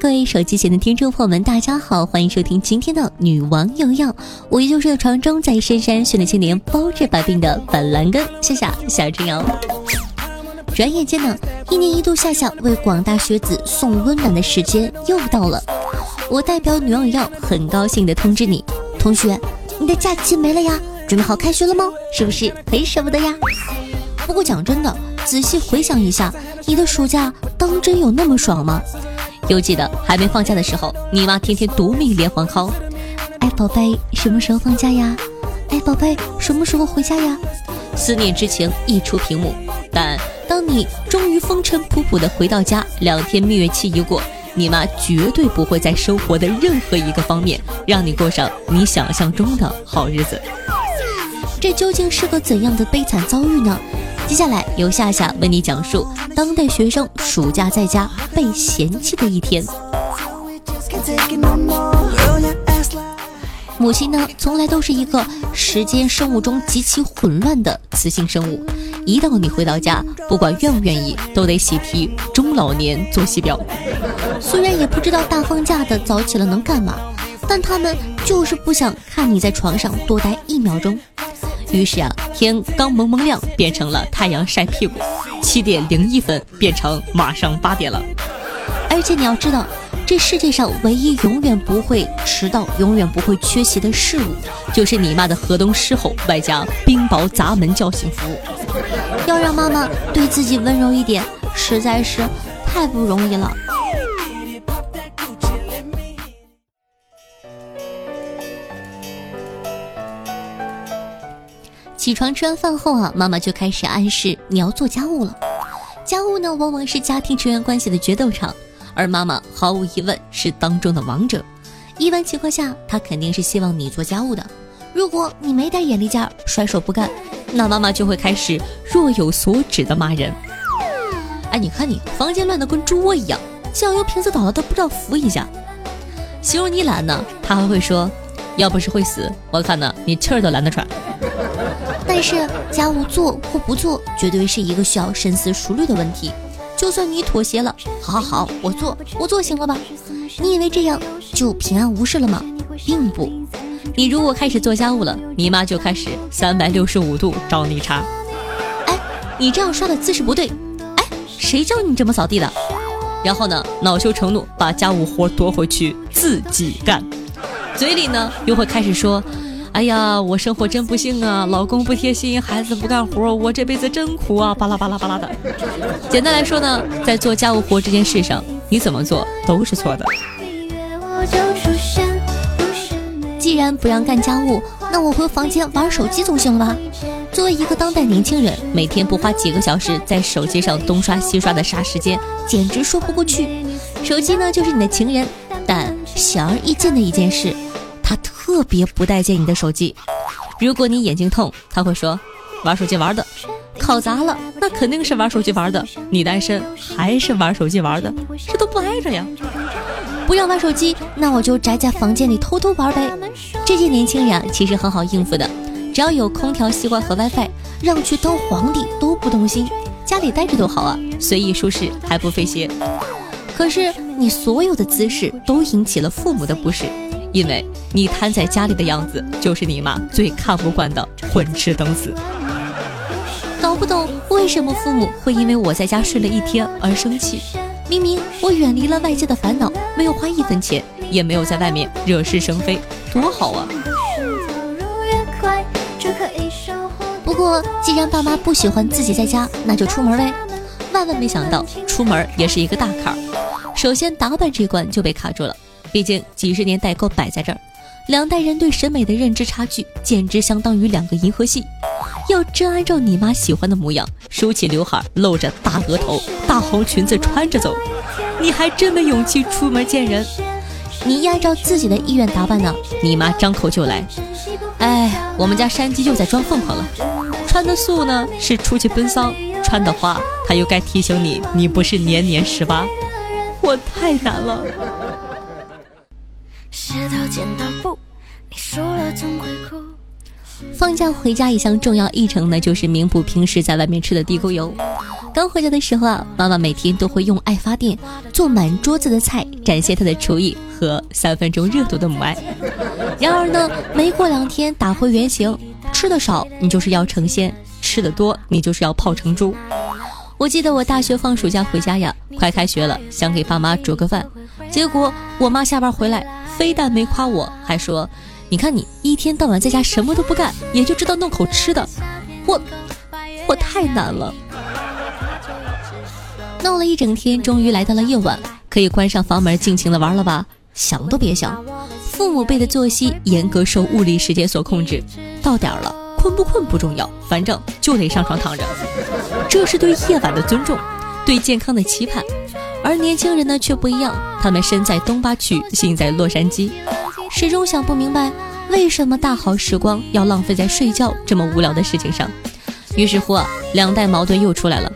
各位手机前的听众朋友们，大家好，欢迎收听今天的《女王有药》，我依旧是传说中在深山训练千年、包治百病的板蓝根谢谢小春瑶。转眼间呢，一年一度夏夏为广大学子送温暖的时间又到了。我代表女王有药，很高兴的通知你，同学，你的假期没了呀，准备好开学了吗？是不是很舍不得呀？不过讲真的，仔细回想一下，你的暑假当真有那么爽吗？犹记得还没放假的时候，你妈天天夺命连环 call，哎宝贝，什么时候放假呀？哎宝贝，什么时候回家呀？思念之情溢出屏幕。但当你终于风尘仆仆的回到家，两天蜜月期一过，你妈绝对不会在生活的任何一个方面让你过上你想象中的好日子。这究竟是个怎样的悲惨遭遇呢？接下来由夏夏为你讲述当代学生暑假在家被嫌弃的一天。母亲呢，从来都是一个时间生物钟极其混乱的雌性生物。一到你回到家，不管愿不愿意，都得喜提中老年作息表。虽然也不知道大放假的早起了能干嘛，但他们就是不想看你在床上多待一秒钟。于是啊，天刚蒙蒙亮，变成了太阳晒屁股；七点零一分变成马上八点了。而且你要知道，这世界上唯一永远不会迟到、永远不会缺席的事物，就是你妈的河东狮吼外加冰雹砸门叫醒服务。要让妈妈对自己温柔一点，实在是太不容易了。起床吃完饭后啊，妈妈就开始暗示你要做家务了。家务呢，往往是家庭成员关系的决斗场，而妈妈毫无疑问是当中的王者。一般情况下，她肯定是希望你做家务的。如果你没点眼力劲儿，甩手不干，那妈妈就会开始若有所指的骂人。哎，你看你房间乱得跟猪窝一样，酱油瓶子倒了都不知道扶一下。形容你懒呢，她还会说，要不是会死，我看呢你气儿都懒得喘。但是家务做或不做，绝对是一个需要深思熟虑的问题。就算你妥协了，好好好，我做，我做行了吧？你以为这样就平安无事了吗？并不。你如果开始做家务了，你妈就开始三百六十五度找你茬。哎，你这样刷的姿势不对。哎，谁教你这么扫地的？然后呢，恼羞成怒，把家务活夺回去自己干。嘴里呢，又会开始说。哎呀，我生活真不幸啊！老公不贴心，孩子不干活，我这辈子真苦啊！巴拉巴拉巴拉的。简单来说呢，在做家务活这件事上，你怎么做都是错的。既然不让干家务，那我回房间玩手机总行了吧？作为一个当代年轻人，每天不花几个小时在手机上东刷西刷的杀时间，简直说不过去。手机呢，就是你的情人，但显而易见的一件事。他特别不待见你的手机，如果你眼睛痛，他会说玩手机玩的；考砸了，那肯定是玩手机玩的。你单身还是玩手机玩的，这都不挨着呀。不要玩手机，那我就宅在房间里偷偷玩呗。这些年轻人其实很好应付的，只要有空调、西瓜和 WiFi，让去当皇帝都不动心，家里待着多好啊，随意舒适还不费鞋。可是你所有的姿势都引起了父母的不适。因为你瘫在家里的样子，就是你妈最看不惯的混吃等死。搞不懂为什么父母会因为我在家睡了一天而生气？明明我远离了外界的烦恼，没有花一分钱，也没有在外面惹是生非，多好啊！不过既然爸妈不喜欢自己在家，那就出门呗。万万没想到，出门也是一个大坎儿。首先打扮这关就被卡住了。毕竟几十年代沟摆在这儿，两代人对审美的认知差距简直相当于两个银河系。要真按照你妈喜欢的模样，梳起刘海，露着大额头，大红裙子穿着走，你还真没勇气出门见人。你一按照自己的意愿打扮呢，你妈张口就来。哎，我们家山鸡又在装凤凰了。穿的素呢是出去奔丧，穿的花他又该提醒你，你不是年年十八。我太难了。石头剪刀布，你输了总会哭。放假回家一项重要议程呢，就是弥补平时在外面吃的地沟油。刚回家的时候啊，妈妈每天都会用爱发电做满桌子的菜，展现她的厨艺和三分钟热度的母爱。然而呢，没过两天打回原形，吃的少你就是要成仙，吃的多你就是要泡成猪。我记得我大学放暑假回家呀，快开学了，想给爸妈煮个饭，结果我妈下班回来，非但没夸我，还说。你看，你一天到晚在家什么都不干，也就知道弄口吃的，我我太难了。闹了一整天，终于来到了夜晚，可以关上房门尽情的玩了吧？想都别想，父母辈的作息严格受物理时间所控制，到点了困不困不重要，反正就得上床躺着。这是对夜晚的尊重，对健康的期盼。而年轻人呢却不一样，他们身在东八区，心在洛杉矶。始终想不明白，为什么大好时光要浪费在睡觉这么无聊的事情上。于是乎啊，两代矛盾又出来了。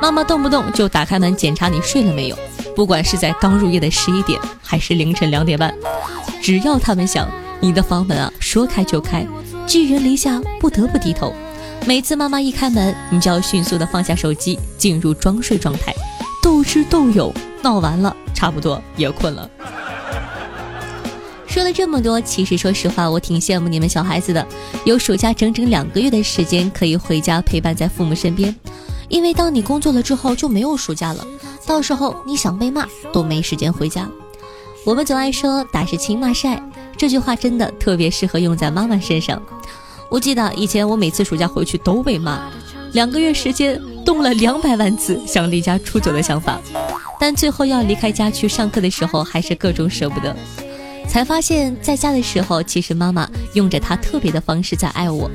妈妈动不动就打开门检查你睡了没有，不管是在刚入夜的十一点，还是凌晨两点半，只要他们想，你的房门啊说开就开，寄人篱下不得不低头。每次妈妈一开门，你就要迅速的放下手机，进入装睡状态，斗智斗勇，闹完了，差不多也困了。说了这么多，其实说实话，我挺羡慕你们小孩子的，有暑假整整两个月的时间可以回家陪伴在父母身边。因为当你工作了之后就没有暑假了，到时候你想被骂都没时间回家。我们总爱说“打是亲，骂是爱”，这句话真的特别适合用在妈妈身上。我记得以前我每次暑假回去都被骂，两个月时间动了两百万次想离家出走的想法，但最后要离开家去上课的时候，还是各种舍不得。才发现，在家的时候，其实妈妈用着她特别的方式在爱我。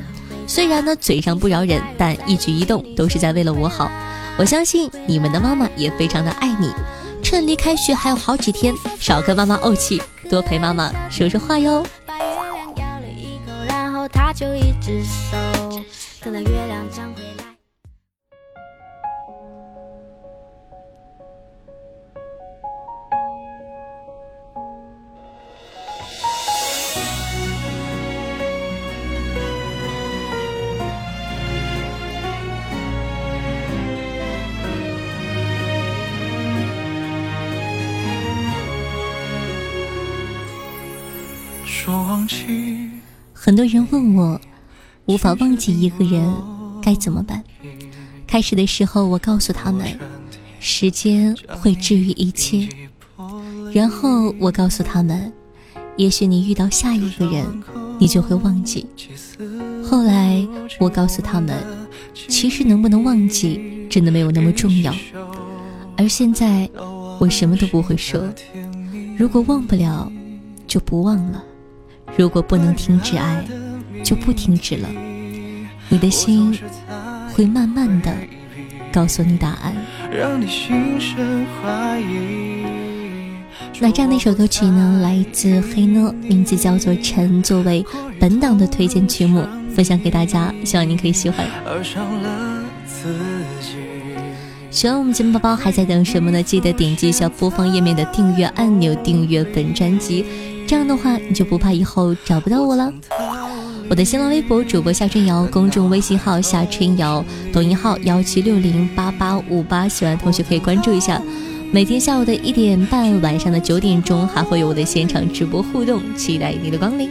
虽然呢嘴上不饶人，但一举一动都是在为了我好。我相信你们的妈妈也非常的爱你。趁离开学还有好几天，少跟妈妈怄气，多陪妈妈说说话哟。很多人问我，无法忘记一个人该怎么办？开始的时候，我告诉他们，时间会治愈一切。然后我告诉他们，也许你遇到下一个人，你就会忘记。后来我告诉他们，其实能不能忘记，真的没有那么重要。而现在，我什么都不会说。如果忘不了，就不忘了。如果不能停止爱，就不停止了。你的心会慢慢的告诉你答案。那这样的一首歌曲呢，来自黑呢，名字叫做《晨》，作为本档的推荐曲目，分享给大家，希望您可以喜欢。喜欢我们节目宝宝还在等什么呢？记得点击一下播放页面的订阅按钮，订阅本专辑。这样的话，你就不怕以后找不到我了。我的新浪微博主播夏春瑶，公众微信号夏春瑶，抖音号幺七六零八八五八，喜欢同学可以关注一下。每天下午的一点半，晚上的九点钟，还会有我的现场直播互动，期待你的光临。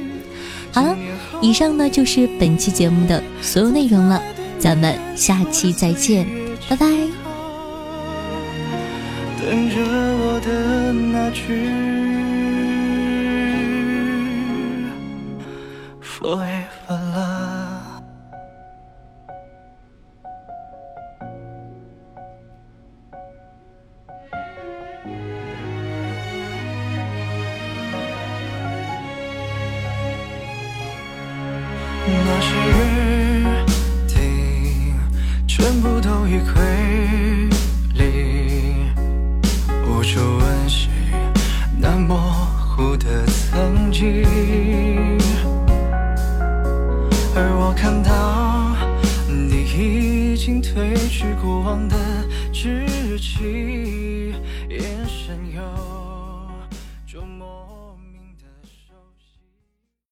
好了，以上呢就是本期节目的所有内容了，咱们下期再见，拜拜。等着我的那句。Forever love 那些约定全部都已归零。无处温习那模糊的曾经，褪去过往的稚气，眼神有。